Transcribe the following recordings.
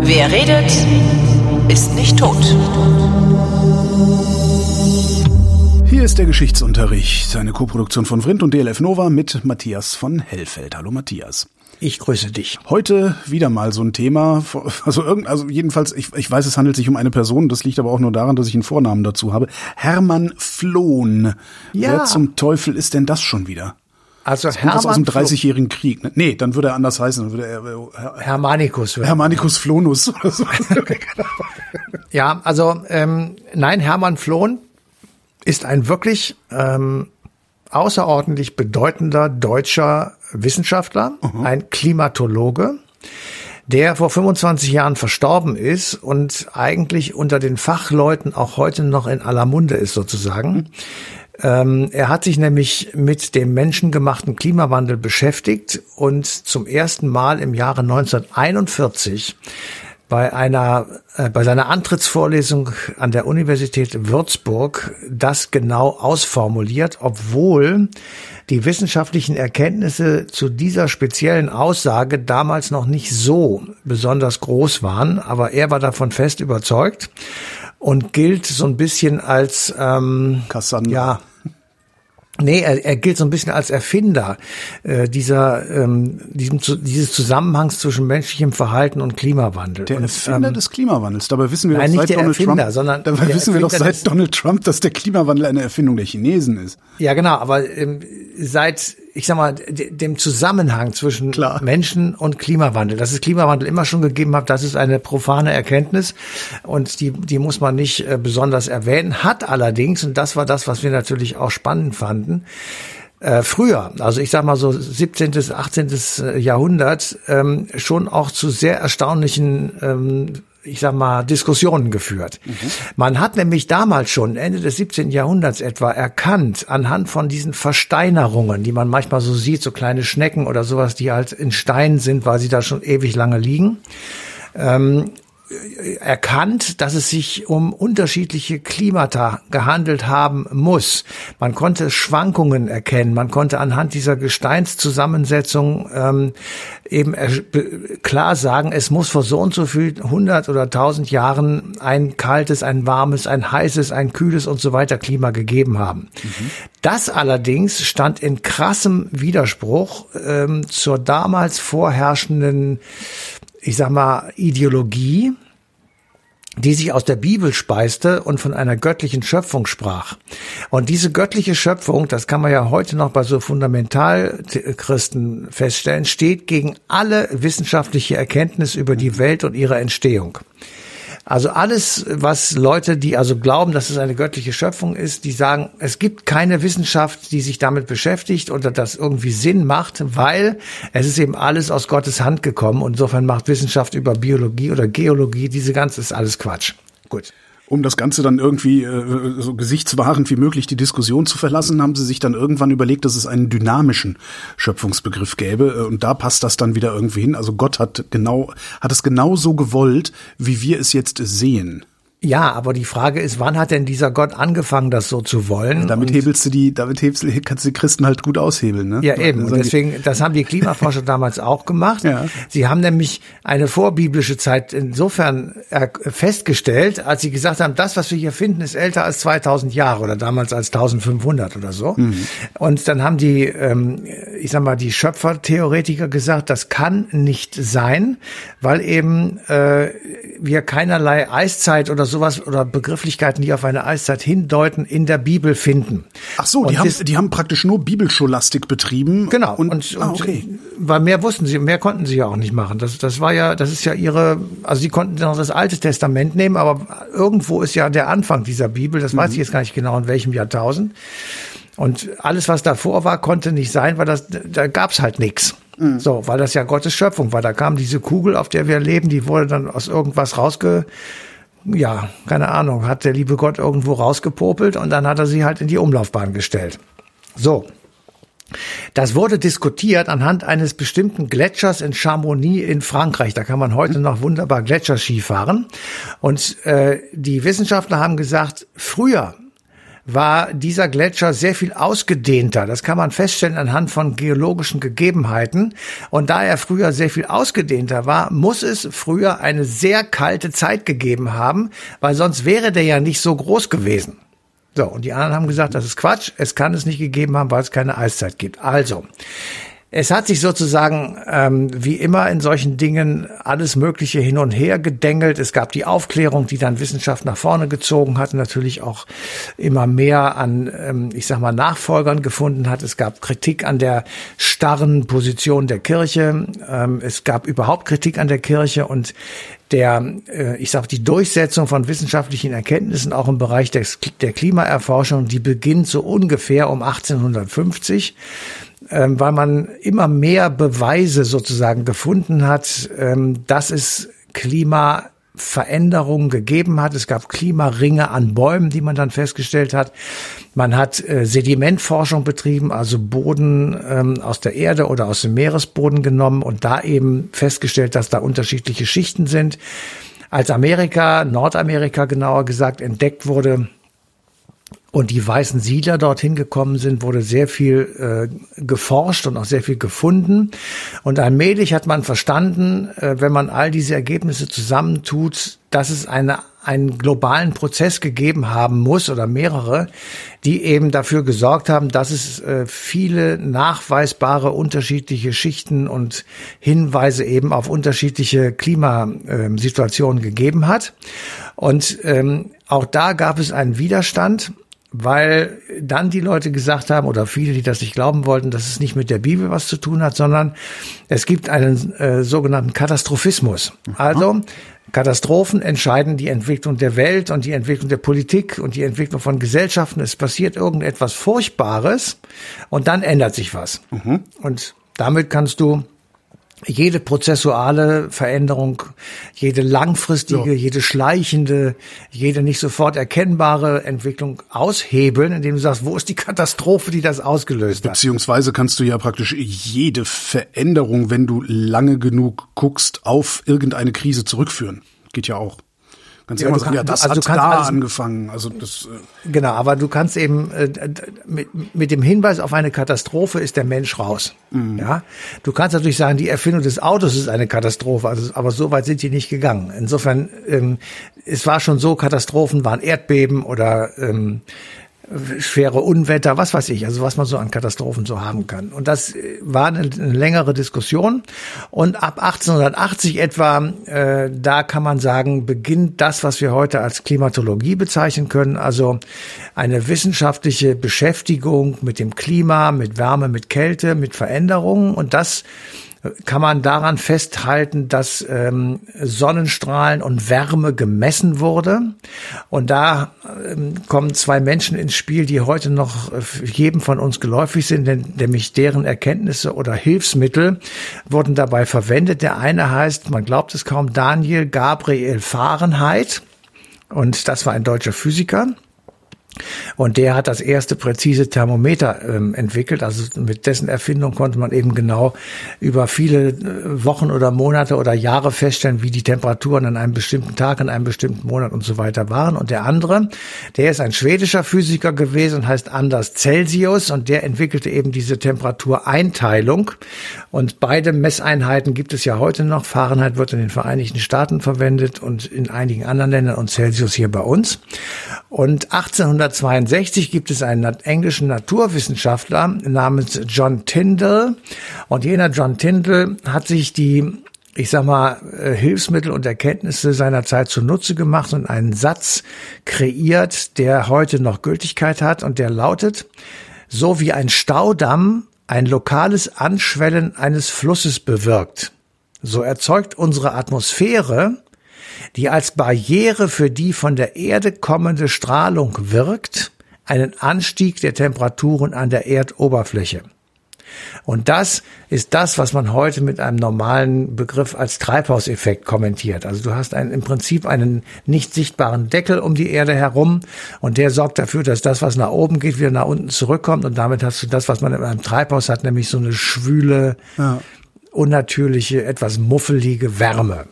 Wer redet, ist nicht tot. Hier ist der Geschichtsunterricht, eine Koproduktion von Vrindt und DLF Nova mit Matthias von Hellfeld. Hallo Matthias. Ich grüße dich. Heute wieder mal so ein Thema, also irgend, also jedenfalls, ich, ich weiß, es handelt sich um eine Person, das liegt aber auch nur daran, dass ich einen Vornamen dazu habe. Hermann Flohn. Ja. Wer zum Teufel ist denn das schon wieder? Also das Hermann aus dem 30-jährigen Krieg. Ne? Nee, dann würde er anders heißen. Dann würde er, Her Hermanicus. Hermanicus Flonus oder so. ja, also ähm, nein, Hermann Flohn ist ein wirklich ähm, außerordentlich bedeutender deutscher Wissenschaftler, mhm. ein Klimatologe, der vor 25 Jahren verstorben ist und eigentlich unter den Fachleuten auch heute noch in aller Munde ist sozusagen. Mhm. Ähm, er hat sich nämlich mit dem menschengemachten Klimawandel beschäftigt und zum ersten Mal im Jahre 1941 bei einer äh, bei seiner Antrittsvorlesung an der Universität Würzburg das genau ausformuliert, obwohl die wissenschaftlichen Erkenntnisse zu dieser speziellen Aussage damals noch nicht so besonders groß waren, aber er war davon fest überzeugt und gilt so ein bisschen als ähm, Cassandra. ja Nee, er, er gilt so ein bisschen als Erfinder äh, dieser ähm, diesem, dieses Zusammenhangs zwischen menschlichem Verhalten und Klimawandel. Der und, Erfinder ähm, des Klimawandels. Dabei wissen wir nein, doch seit Donald Erfinder, Trump, sondern dabei wissen wir doch seit Donald Trump, dass der Klimawandel eine Erfindung der Chinesen ist. Ja, genau. Aber ähm, seit ich sag mal, dem Zusammenhang zwischen Klar. Menschen und Klimawandel. Dass es Klimawandel immer schon gegeben hat, das ist eine profane Erkenntnis und die, die muss man nicht äh, besonders erwähnen. Hat allerdings, und das war das, was wir natürlich auch spannend fanden, äh, früher, also ich sag mal so 17., 18. Jahrhundert, ähm, schon auch zu sehr erstaunlichen ähm, ich sag mal, Diskussionen geführt. Mhm. Man hat nämlich damals schon, Ende des 17. Jahrhunderts etwa, erkannt, anhand von diesen Versteinerungen, die man manchmal so sieht, so kleine Schnecken oder sowas, die halt in Stein sind, weil sie da schon ewig lange liegen, ähm, erkannt, dass es sich um unterschiedliche Klimata gehandelt haben muss. Man konnte Schwankungen erkennen, man konnte anhand dieser Gesteinszusammensetzung ähm, eben klar sagen, es muss vor so und so viel hundert oder tausend Jahren ein kaltes, ein warmes, ein heißes, ein kühles und so weiter Klima gegeben haben. Mhm. Das allerdings stand in krassem Widerspruch ähm, zur damals vorherrschenden ich sag mal, Ideologie, die sich aus der Bibel speiste und von einer göttlichen Schöpfung sprach. Und diese göttliche Schöpfung, das kann man ja heute noch bei so Fundamentalchristen feststellen, steht gegen alle wissenschaftliche Erkenntnis über die Welt und ihre Entstehung. Also alles, was Leute, die also glauben, dass es eine göttliche Schöpfung ist, die sagen, es gibt keine Wissenschaft, die sich damit beschäftigt oder das irgendwie Sinn macht, weil es ist eben alles aus Gottes Hand gekommen. Und insofern macht Wissenschaft über Biologie oder Geologie, diese ganze ist alles Quatsch. Gut um das Ganze dann irgendwie äh, so gesichtswahrend wie möglich die Diskussion zu verlassen, haben sie sich dann irgendwann überlegt, dass es einen dynamischen Schöpfungsbegriff gäbe. Äh, und da passt das dann wieder irgendwie hin. Also Gott hat genau, hat es genau so gewollt, wie wir es jetzt sehen. Ja, aber die Frage ist, wann hat denn dieser Gott angefangen, das so zu wollen? Damit hebelst du die, damit hebelst, kannst du die Christen halt gut aushebeln, ne? Ja, eben. Und deswegen, das haben die Klimaforscher damals auch gemacht. Ja. Sie haben nämlich eine vorbiblische Zeit insofern festgestellt, als sie gesagt haben, das, was wir hier finden, ist älter als 2000 Jahre oder damals als 1500 oder so. Mhm. Und dann haben die, ähm, ich sag mal, die Schöpfertheoretiker gesagt, das kann nicht sein, weil eben äh, wir keinerlei Eiszeit oder sowas oder Begrifflichkeiten, die auf eine Eiszeit hindeuten, in der Bibel finden. Ach so, die, haben, die haben praktisch nur Bibelscholastik betrieben. Genau. Und, und, ah, okay. weil mehr wussten sie, mehr konnten sie ja auch nicht machen. Das, das war ja, das ist ja ihre, also sie konnten noch das Alte Testament nehmen, aber irgendwo ist ja der Anfang dieser Bibel. Das mhm. weiß ich jetzt gar nicht genau in welchem Jahrtausend. Und alles, was davor war, konnte nicht sein, weil das, da gab's halt nichts. Mhm. So, weil das ja Gottes Schöpfung war. Da kam diese Kugel, auf der wir leben, die wurde dann aus irgendwas rausge, ja, keine Ahnung, hat der liebe Gott irgendwo rausgepopelt und dann hat er sie halt in die Umlaufbahn gestellt. So. Das wurde diskutiert anhand eines bestimmten Gletschers in Chamonix in Frankreich. Da kann man heute noch wunderbar Gletscherski fahren. Und äh, die Wissenschaftler haben gesagt, früher war dieser Gletscher sehr viel ausgedehnter. Das kann man feststellen anhand von geologischen Gegebenheiten. Und da er früher sehr viel ausgedehnter war, muss es früher eine sehr kalte Zeit gegeben haben, weil sonst wäre der ja nicht so groß gewesen. So, und die anderen haben gesagt, das ist Quatsch, es kann es nicht gegeben haben, weil es keine Eiszeit gibt. Also, es hat sich sozusagen ähm, wie immer in solchen Dingen alles Mögliche hin und her gedengelt. Es gab die Aufklärung, die dann Wissenschaft nach vorne gezogen hat, natürlich auch immer mehr an, ähm, ich sag mal, Nachfolgern gefunden hat. Es gab Kritik an der starren Position der Kirche. Ähm, es gab überhaupt Kritik an der Kirche und der, äh, ich sage, die Durchsetzung von wissenschaftlichen Erkenntnissen auch im Bereich des, der Klimaerforschung, die beginnt so ungefähr um 1850 ähm, weil man immer mehr Beweise sozusagen gefunden hat, ähm, dass es Klimaveränderungen gegeben hat. Es gab Klimaringe an Bäumen, die man dann festgestellt hat. Man hat äh, Sedimentforschung betrieben, also Boden ähm, aus der Erde oder aus dem Meeresboden genommen und da eben festgestellt, dass da unterschiedliche Schichten sind. Als Amerika, Nordamerika genauer gesagt, entdeckt wurde, und die weißen Siedler dorthin gekommen sind, wurde sehr viel äh, geforscht und auch sehr viel gefunden. Und allmählich hat man verstanden, äh, wenn man all diese Ergebnisse zusammentut, dass es eine, einen globalen Prozess gegeben haben muss oder mehrere, die eben dafür gesorgt haben, dass es äh, viele nachweisbare unterschiedliche Schichten und Hinweise eben auf unterschiedliche Klimasituationen gegeben hat. Und ähm, auch da gab es einen Widerstand weil dann die Leute gesagt haben, oder viele, die das nicht glauben wollten, dass es nicht mit der Bibel was zu tun hat, sondern es gibt einen äh, sogenannten Katastrophismus. Also Katastrophen entscheiden die Entwicklung der Welt und die Entwicklung der Politik und die Entwicklung von Gesellschaften. Es passiert irgendetwas Furchtbares und dann ändert sich was. Mhm. Und damit kannst du jede prozessuale Veränderung, jede langfristige, ja. jede schleichende, jede nicht sofort erkennbare Entwicklung aushebeln, indem du sagst, wo ist die Katastrophe, die das ausgelöst hat? Beziehungsweise kannst du ja praktisch jede Veränderung, wenn du lange genug guckst, auf irgendeine Krise zurückführen. Geht ja auch. Ganz ja, immer sagen, ja, das also hat da alles, angefangen. Also das, äh genau, aber du kannst eben äh, mit, mit dem Hinweis auf eine Katastrophe ist der Mensch raus. Mhm. Ja, du kannst natürlich sagen, die Erfindung des Autos ist eine Katastrophe, also, aber so weit sind die nicht gegangen. Insofern, ähm, es war schon so, Katastrophen waren Erdbeben oder ähm, schwere Unwetter, was weiß ich, also was man so an Katastrophen so haben kann. Und das äh, war eine, längere Diskussion. Und ab 1880 etwa, äh, da kann man sagen, beginnt das, was wir heute als Klimatologie bezeichnen können, also eine wissenschaftliche Beschäftigung mit dem Klima, mit Wärme, mit Kälte, mit Veränderungen. Und das kann man daran festhalten, dass ähm, Sonnenstrahlen und Wärme gemessen wurde. Und da ähm, kommen zwei Menschen ins Spiel, die heute noch äh, jedem von uns geläufig sind, denn, nämlich deren Erkenntnisse oder Hilfsmittel wurden dabei verwendet. Der eine heißt, man glaubt es kaum, Daniel Gabriel Fahrenheit. Und das war ein deutscher Physiker. Und der hat das erste präzise Thermometer ähm, entwickelt. Also mit dessen Erfindung konnte man eben genau über viele äh, Wochen oder Monate oder Jahre feststellen, wie die Temperaturen an einem bestimmten Tag, an einem bestimmten Monat und so weiter waren. Und der andere, der ist ein schwedischer Physiker gewesen und heißt Anders Celsius und der entwickelte eben diese Temperatureinteilung. Und beide Messeinheiten gibt es ja heute noch. Fahrenheit wird in den Vereinigten Staaten verwendet und in einigen anderen Ländern und Celsius hier bei uns. Und 1862 gibt es einen englischen Naturwissenschaftler namens John Tyndall. Und jener John Tyndall hat sich die ich sag mal, äh, Hilfsmittel und Erkenntnisse seiner Zeit zunutze gemacht und einen Satz kreiert, der heute noch Gültigkeit hat und der lautet, so wie ein Staudamm ein lokales Anschwellen eines Flusses bewirkt, so erzeugt unsere Atmosphäre die als Barriere für die von der Erde kommende Strahlung wirkt, einen Anstieg der Temperaturen an der Erdoberfläche. Und das ist das, was man heute mit einem normalen Begriff als Treibhauseffekt kommentiert. Also du hast einen, im Prinzip einen nicht sichtbaren Deckel um die Erde herum und der sorgt dafür, dass das, was nach oben geht, wieder nach unten zurückkommt und damit hast du das, was man in einem Treibhaus hat, nämlich so eine schwüle, ja. unnatürliche, etwas muffelige Wärme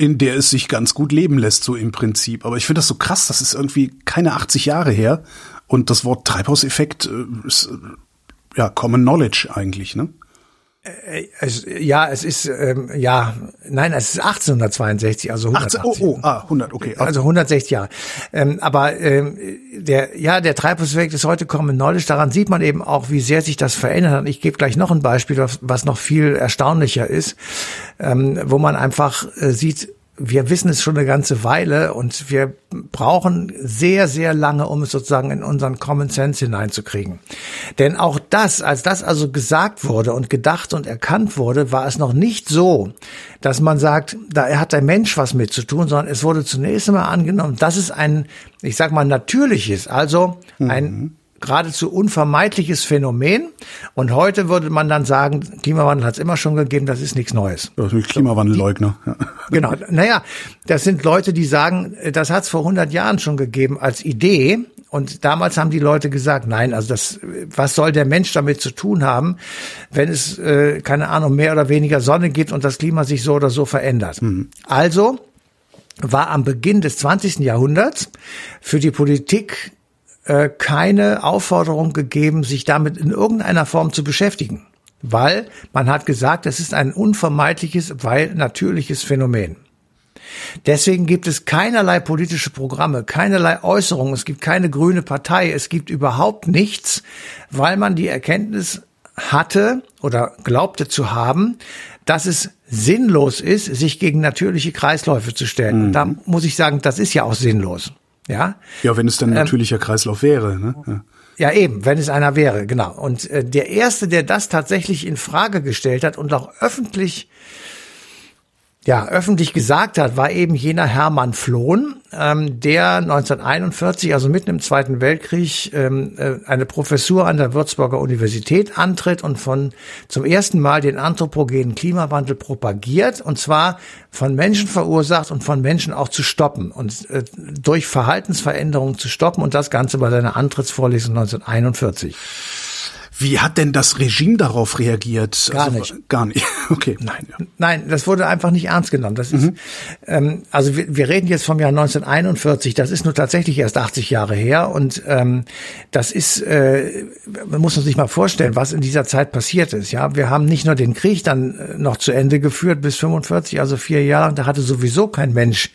in der es sich ganz gut leben lässt, so im Prinzip. Aber ich finde das so krass, das ist irgendwie keine 80 Jahre her und das Wort Treibhauseffekt äh, ist äh, ja Common Knowledge eigentlich, ne? Äh, es, ja, es ist ähm, ja, nein, es ist 1862, also 180. 18, oh, oh, ah, 100, okay. Also 160 Jahre. Ähm, aber ähm, der, ja, der Treibhauseffekt ist heute Common Knowledge. Daran sieht man eben auch, wie sehr sich das verändert hat. Ich gebe gleich noch ein Beispiel, was noch viel erstaunlicher ist, ähm, wo man einfach äh, sieht, wir wissen es schon eine ganze Weile und wir brauchen sehr, sehr lange, um es sozusagen in unseren Common Sense hineinzukriegen. Denn auch das, als das also gesagt wurde und gedacht und erkannt wurde, war es noch nicht so, dass man sagt, da hat der Mensch was mit zu tun, sondern es wurde zunächst einmal angenommen, das ist ein, ich sag mal, natürliches, also ein mhm geradezu unvermeidliches Phänomen. Und heute würde man dann sagen, Klimawandel hat es immer schon gegeben, das ist nichts Neues. Das ist Klimawandelleugner. Ja. Genau. Naja, das sind Leute, die sagen, das hat es vor 100 Jahren schon gegeben als Idee. Und damals haben die Leute gesagt, nein, also das, was soll der Mensch damit zu tun haben, wenn es, äh, keine Ahnung, mehr oder weniger Sonne gibt und das Klima sich so oder so verändert. Mhm. Also war am Beginn des 20. Jahrhunderts für die Politik äh, keine Aufforderung gegeben, sich damit in irgendeiner Form zu beschäftigen. Weil man hat gesagt, es ist ein unvermeidliches, weil natürliches Phänomen. Deswegen gibt es keinerlei politische Programme, keinerlei Äußerungen, es gibt keine grüne Partei, es gibt überhaupt nichts, weil man die Erkenntnis hatte oder glaubte zu haben, dass es sinnlos ist, sich gegen natürliche Kreisläufe zu stellen. Mhm. Da muss ich sagen, das ist ja auch sinnlos. Ja, ja wenn es dann ein ähm, natürlicher Kreislauf wäre. Ne? Ja. Ja, eben, wenn es einer wäre, genau. Und äh, der erste, der das tatsächlich in Frage gestellt hat und auch öffentlich ja, öffentlich gesagt hat, war eben jener Hermann Flohn, ähm, der 1941, also mitten im Zweiten Weltkrieg, ähm, äh, eine Professur an der Würzburger Universität antritt und von zum ersten Mal den anthropogenen Klimawandel propagiert, und zwar von Menschen verursacht und von Menschen auch zu stoppen und äh, durch Verhaltensveränderungen zu stoppen und das Ganze bei seiner Antrittsvorlesung 1941. Wie hat denn das Regime darauf reagiert? Gar also, nicht. Gar nicht. Okay. Nein, ja. nein, das wurde einfach nicht ernst genommen. Das ist, mhm. ähm, also wir, wir reden jetzt vom Jahr 1941. Das ist nur tatsächlich erst 80 Jahre her und ähm, das ist, äh, man muss sich mal vorstellen, was in dieser Zeit passiert ist. Ja, wir haben nicht nur den Krieg dann äh, noch zu Ende geführt bis 45, also vier Jahre. Da hatte sowieso kein Mensch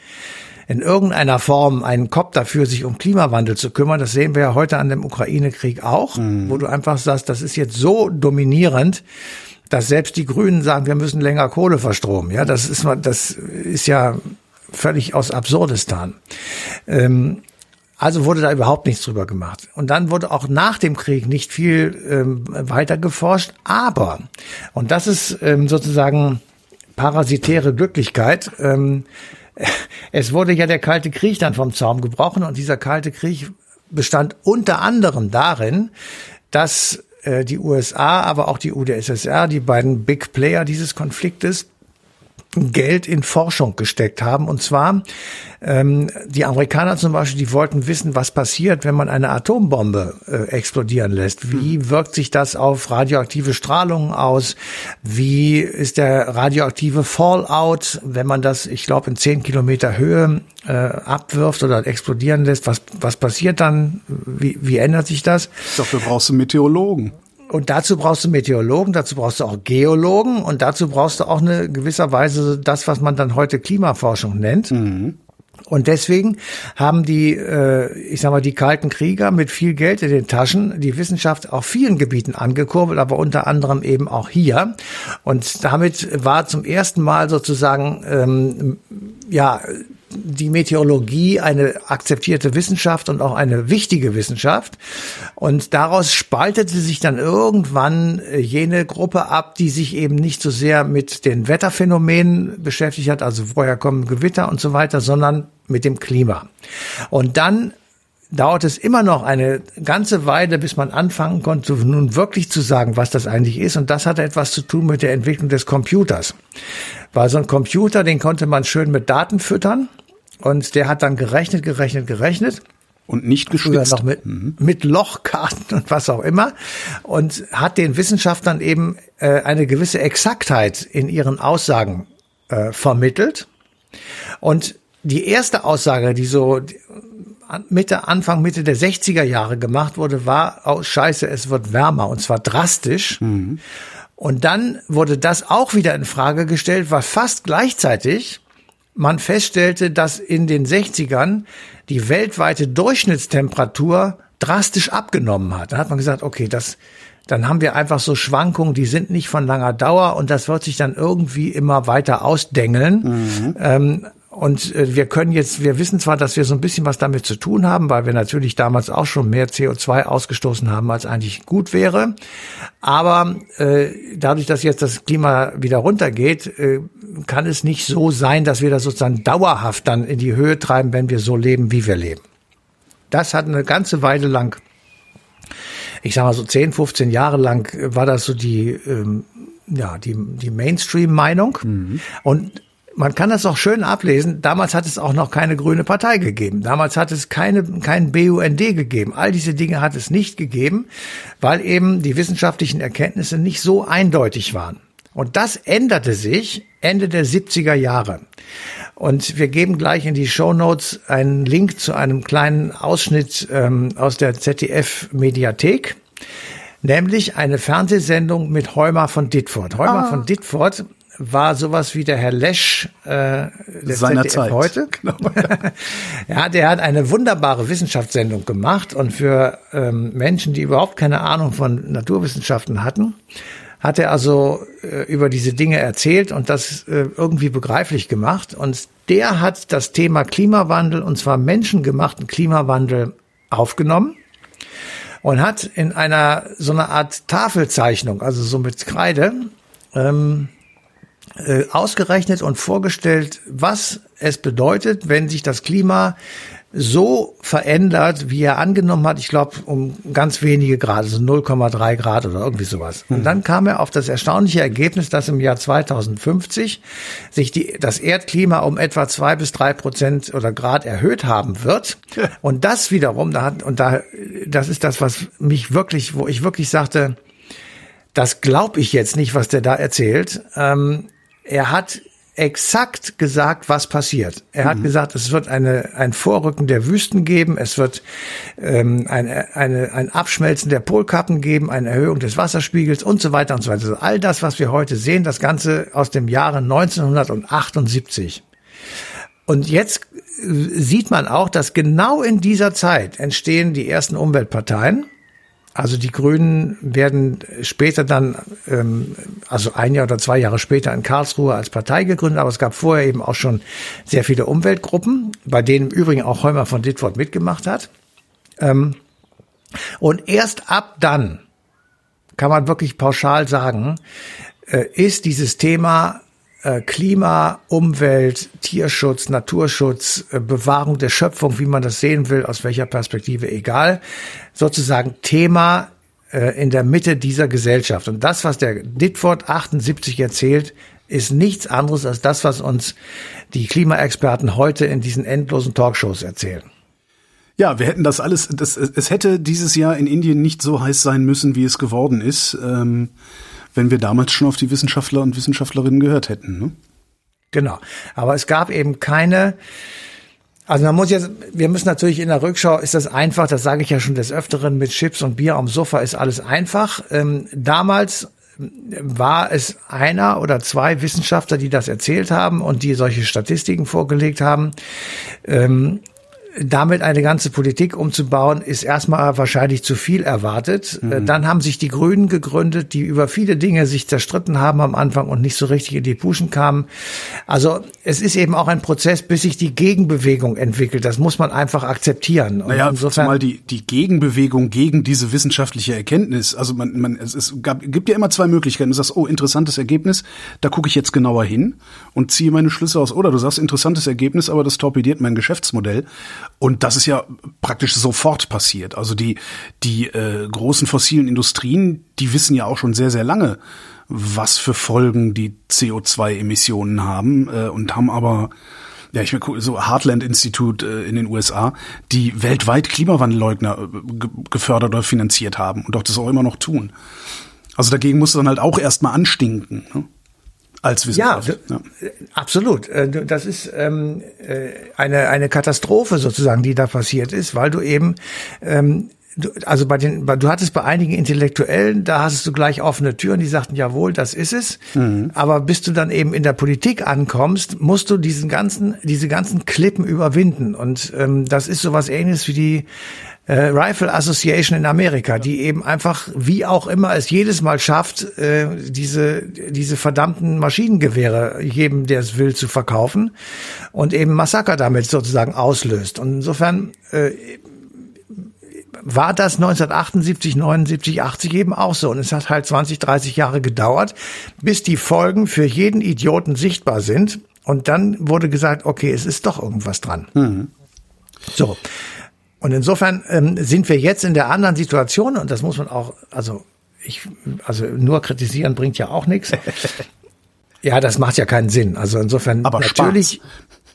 in irgendeiner Form einen Kopf dafür, sich um Klimawandel zu kümmern. Das sehen wir ja heute an dem Ukraine-Krieg auch, mhm. wo du einfach sagst, das ist jetzt so dominierend, dass selbst die Grünen sagen, wir müssen länger Kohle verstromen. Ja, das ist, das ist ja völlig aus Absurdistan. Ähm, also wurde da überhaupt nichts drüber gemacht. Und dann wurde auch nach dem Krieg nicht viel ähm, weiter geforscht. Aber, und das ist ähm, sozusagen parasitäre Glücklichkeit, ähm, es wurde ja der Kalte Krieg dann vom Zaum gebrochen und dieser Kalte Krieg bestand unter anderem darin, dass äh, die USA, aber auch die UdSSR, die beiden Big Player dieses Konfliktes, Geld in Forschung gesteckt haben. Und zwar ähm, die Amerikaner zum Beispiel, die wollten wissen, was passiert, wenn man eine Atombombe äh, explodieren lässt. Wie hm. wirkt sich das auf radioaktive Strahlung aus? Wie ist der radioaktive Fallout, wenn man das, ich glaube, in zehn Kilometer Höhe äh, abwirft oder explodieren lässt? Was, was passiert dann? Wie, wie ändert sich das? Dafür brauchst du Meteorologen. Und dazu brauchst du Meteorologen, dazu brauchst du auch Geologen und dazu brauchst du auch eine gewisser Weise das, was man dann heute Klimaforschung nennt. Mhm. Und deswegen haben die, äh, ich sag mal, die kalten Krieger mit viel Geld in den Taschen die Wissenschaft auf vielen Gebieten angekurbelt, aber unter anderem eben auch hier. Und damit war zum ersten Mal sozusagen ähm, ja die Meteorologie eine akzeptierte Wissenschaft und auch eine wichtige Wissenschaft. Und daraus spaltete sich dann irgendwann äh, jene Gruppe ab, die sich eben nicht so sehr mit den Wetterphänomenen beschäftigt hat, also woher kommen Gewitter und so weiter, sondern mit dem Klima. Und dann dauert es immer noch eine ganze Weile, bis man anfangen konnte, nun wirklich zu sagen, was das eigentlich ist. Und das hatte etwas zu tun mit der Entwicklung des Computers. Weil so ein Computer, den konnte man schön mit Daten füttern. Und der hat dann gerechnet, gerechnet, gerechnet. Und nicht geschwitzt. noch mit, mhm. mit Lochkarten und was auch immer. Und hat den Wissenschaftlern eben äh, eine gewisse Exaktheit in ihren Aussagen äh, vermittelt. Und die erste Aussage, die so Mitte, Anfang, Mitte der 60er Jahre gemacht wurde, war, oh scheiße, es wird wärmer und zwar drastisch. Mhm. Und dann wurde das auch wieder in Frage gestellt, weil fast gleichzeitig man feststellte, dass in den 60ern die weltweite Durchschnittstemperatur drastisch abgenommen hat. Da hat man gesagt, okay, das, dann haben wir einfach so Schwankungen, die sind nicht von langer Dauer und das wird sich dann irgendwie immer weiter ausdengeln. Mhm. Ähm, und äh, wir können jetzt, wir wissen zwar, dass wir so ein bisschen was damit zu tun haben, weil wir natürlich damals auch schon mehr CO2 ausgestoßen haben, als eigentlich gut wäre. Aber äh, dadurch, dass jetzt das Klima wieder runtergeht, äh, kann es nicht so sein, dass wir das sozusagen dauerhaft dann in die Höhe treiben, wenn wir so leben, wie wir leben. Das hat eine ganze Weile lang, ich sag mal so 10, 15 Jahre lang, war das so die, ähm, ja, die, die Mainstream-Meinung. Mhm. Und man kann das auch schön ablesen. Damals hat es auch noch keine grüne Partei gegeben. Damals hat es keine, kein BUND gegeben. All diese Dinge hat es nicht gegeben, weil eben die wissenschaftlichen Erkenntnisse nicht so eindeutig waren. Und das änderte sich Ende der 70er Jahre. Und wir geben gleich in die Show Notes einen Link zu einem kleinen Ausschnitt ähm, aus der ZDF-Mediathek nämlich eine Fernsehsendung mit Heumer von Dittfurt. Heumer ah. von Dittfurt war sowas wie der Herr Lesch äh, der seiner ZDF Zeit heute. Genau. ja, der hat eine wunderbare Wissenschaftssendung gemacht und für ähm, Menschen, die überhaupt keine Ahnung von Naturwissenschaften hatten, hat er also äh, über diese Dinge erzählt und das äh, irgendwie begreiflich gemacht. Und der hat das Thema Klimawandel und zwar menschengemachten Klimawandel aufgenommen und hat in einer so einer Art Tafelzeichnung, also so mit Kreide, ähm, äh, ausgerechnet und vorgestellt, was es bedeutet, wenn sich das Klima so verändert, wie er angenommen hat, ich glaube, um ganz wenige Grad, also 0,3 Grad oder irgendwie sowas. Und dann kam er auf das erstaunliche Ergebnis, dass im Jahr 2050 sich die, das Erdklima um etwa zwei bis drei Prozent oder Grad erhöht haben wird. Und das wiederum, da hat, und da, das ist das, was mich wirklich, wo ich wirklich sagte, das glaube ich jetzt nicht, was der da erzählt. Ähm, er hat exakt gesagt, was passiert. Er mhm. hat gesagt, es wird eine, ein Vorrücken der Wüsten geben, es wird ähm, eine, eine, ein Abschmelzen der Polkappen geben, eine Erhöhung des Wasserspiegels und so weiter und so weiter. Also all das, was wir heute sehen, das Ganze aus dem Jahre 1978. Und jetzt äh, sieht man auch, dass genau in dieser Zeit entstehen die ersten Umweltparteien. Also die Grünen werden später dann, ähm, also ein Jahr oder zwei Jahre später in Karlsruhe als Partei gegründet, aber es gab vorher eben auch schon sehr viele Umweltgruppen, bei denen im Übrigen auch Heumer von Dittfurt mitgemacht hat. Ähm, und erst ab dann kann man wirklich pauschal sagen, äh, ist dieses Thema Klima, Umwelt, Tierschutz, Naturschutz, äh, Bewahrung der Schöpfung, wie man das sehen will, aus welcher Perspektive, egal, sozusagen Thema äh, in der Mitte dieser Gesellschaft. Und das, was der Ditford 78 erzählt, ist nichts anderes als das, was uns die Klimaexperten heute in diesen endlosen Talkshows erzählen. Ja, wir hätten das alles, das, es hätte dieses Jahr in Indien nicht so heiß sein müssen, wie es geworden ist. Ähm wenn wir damals schon auf die Wissenschaftler und Wissenschaftlerinnen gehört hätten. Ne? Genau. Aber es gab eben keine, also man muss jetzt, wir müssen natürlich in der Rückschau, ist das einfach, das sage ich ja schon des Öfteren, mit Chips und Bier am Sofa ist alles einfach. Ähm, damals war es einer oder zwei Wissenschaftler, die das erzählt haben und die solche Statistiken vorgelegt haben. Ähm, damit eine ganze Politik umzubauen, ist erstmal wahrscheinlich zu viel erwartet. Mhm. Dann haben sich die Grünen gegründet, die über viele Dinge sich zerstritten haben am Anfang und nicht so richtig in die Puschen kamen. Also es ist eben auch ein Prozess, bis sich die Gegenbewegung entwickelt. Das muss man einfach akzeptieren. Und naja, insofern mal die, die Gegenbewegung gegen diese wissenschaftliche Erkenntnis. Also man, man es, es gab, gibt ja immer zwei Möglichkeiten. Du sagst, oh, interessantes Ergebnis, da gucke ich jetzt genauer hin und ziehe meine Schlüsse aus. Oder du sagst, interessantes Ergebnis, aber das torpediert mein Geschäftsmodell. Und das ist ja praktisch sofort passiert. Also die, die äh, großen fossilen Industrien, die wissen ja auch schon sehr, sehr lange, was für Folgen die CO2-Emissionen haben äh, und haben aber ja, ich meine, so Heartland Institute äh, in den USA, die weltweit Klimawandelleugner äh, gefördert oder finanziert haben und auch das auch immer noch tun. Also dagegen muss dann halt auch erstmal anstinken. Ne? Als Wissenschaft. Ja, ja. absolut. Äh, das ist ähm, äh, eine, eine Katastrophe sozusagen, die da passiert ist, weil du eben ähm, Du, also bei den, du hattest bei einigen Intellektuellen, da hast du gleich offene Türen, die sagten, jawohl, das ist es. Mhm. Aber bis du dann eben in der Politik ankommst, musst du diesen ganzen, diese ganzen Klippen überwinden. Und ähm, das ist sowas ähnliches wie die äh, Rifle Association in Amerika, die eben einfach, wie auch immer, es jedes Mal schafft, äh, diese, diese verdammten Maschinengewehre jedem, der es will, zu verkaufen und eben Massaker damit sozusagen auslöst. Und insofern äh, war das 1978, 79, 80 eben auch so. Und es hat halt 20, 30 Jahre gedauert, bis die Folgen für jeden Idioten sichtbar sind. Und dann wurde gesagt, okay, es ist doch irgendwas dran. Mhm. So. Und insofern ähm, sind wir jetzt in der anderen Situation und das muss man auch, also ich, also nur kritisieren bringt ja auch nichts. Ja, das macht ja keinen Sinn. Also insofern Aber natürlich. Spaß.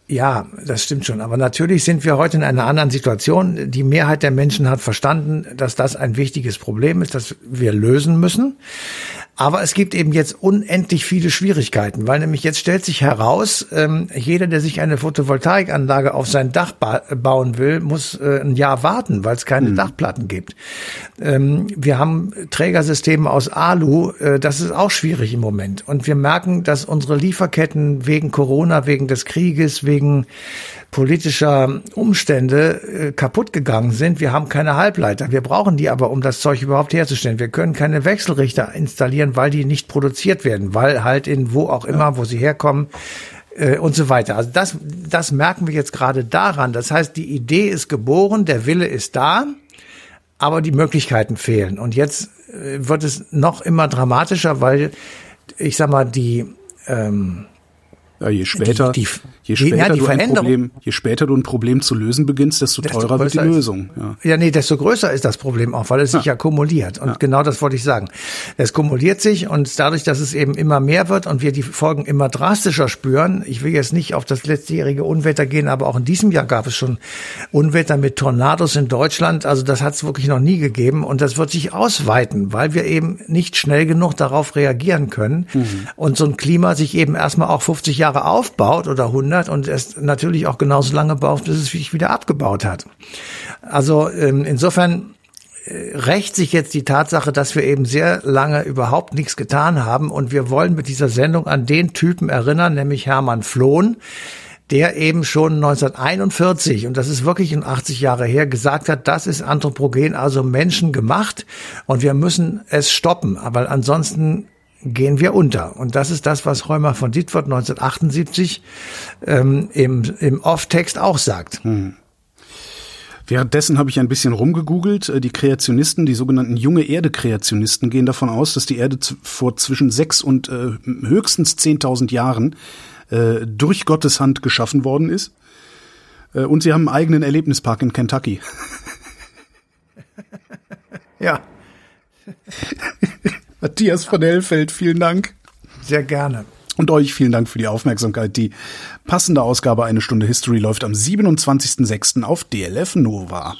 Ja, das stimmt schon. Aber natürlich sind wir heute in einer anderen Situation. Die Mehrheit der Menschen hat verstanden, dass das ein wichtiges Problem ist, das wir lösen müssen. Aber es gibt eben jetzt unendlich viele Schwierigkeiten, weil nämlich jetzt stellt sich heraus, ähm, jeder, der sich eine Photovoltaikanlage auf sein Dach ba bauen will, muss äh, ein Jahr warten, weil es keine mhm. Dachplatten gibt. Ähm, wir haben Trägersysteme aus Alu, äh, das ist auch schwierig im Moment. Und wir merken, dass unsere Lieferketten wegen Corona, wegen des Krieges, wegen politischer Umstände äh, kaputt gegangen sind. Wir haben keine Halbleiter. Wir brauchen die aber, um das Zeug überhaupt herzustellen. Wir können keine Wechselrichter installieren, weil die nicht produziert werden, weil halt in wo auch immer, wo sie herkommen, äh, und so weiter. Also das, das merken wir jetzt gerade daran. Das heißt, die Idee ist geboren, der Wille ist da, aber die Möglichkeiten fehlen. Und jetzt äh, wird es noch immer dramatischer, weil ich sag mal, die ähm, je später, die, die, je später, ja, du ein Problem, je später du ein Problem zu lösen beginnst, desto, desto teurer wird die Lösung. Ja. ja, nee, desto größer ist das Problem auch, weil es sich ja kumuliert. Und ja. genau das wollte ich sagen. Es kumuliert sich und dadurch, dass es eben immer mehr wird und wir die Folgen immer drastischer spüren, ich will jetzt nicht auf das letztjährige Unwetter gehen, aber auch in diesem Jahr gab es schon Unwetter mit Tornados in Deutschland. Also das hat es wirklich noch nie gegeben und das wird sich ausweiten, weil wir eben nicht schnell genug darauf reagieren können mhm. und so ein Klima sich eben erstmal auch 50 Jahre Jahre aufbaut oder 100 und es natürlich auch genauso lange baut, bis es sich wieder abgebaut hat. Also ähm, insofern äh, rächt sich jetzt die Tatsache, dass wir eben sehr lange überhaupt nichts getan haben und wir wollen mit dieser Sendung an den Typen erinnern, nämlich Hermann Flohn, der eben schon 1941, und das ist wirklich in 80 Jahre her, gesagt hat, das ist Anthropogen, also Menschen gemacht und wir müssen es stoppen. Aber ansonsten gehen wir unter. Und das ist das, was Römer von Dietfurt 1978 ähm, im, im Off-Text auch sagt. Hm. Währenddessen habe ich ein bisschen rumgegoogelt. Äh, die Kreationisten, die sogenannten junge Erde-Kreationisten, gehen davon aus, dass die Erde vor zwischen sechs und äh, höchstens 10.000 Jahren äh, durch Gottes Hand geschaffen worden ist. Äh, und sie haben einen eigenen Erlebnispark in Kentucky. ja. Matthias von Hellfeld, vielen Dank. Sehr gerne. Und euch vielen Dank für die Aufmerksamkeit. Die passende Ausgabe Eine Stunde History läuft am 27.06. auf DLF Nova.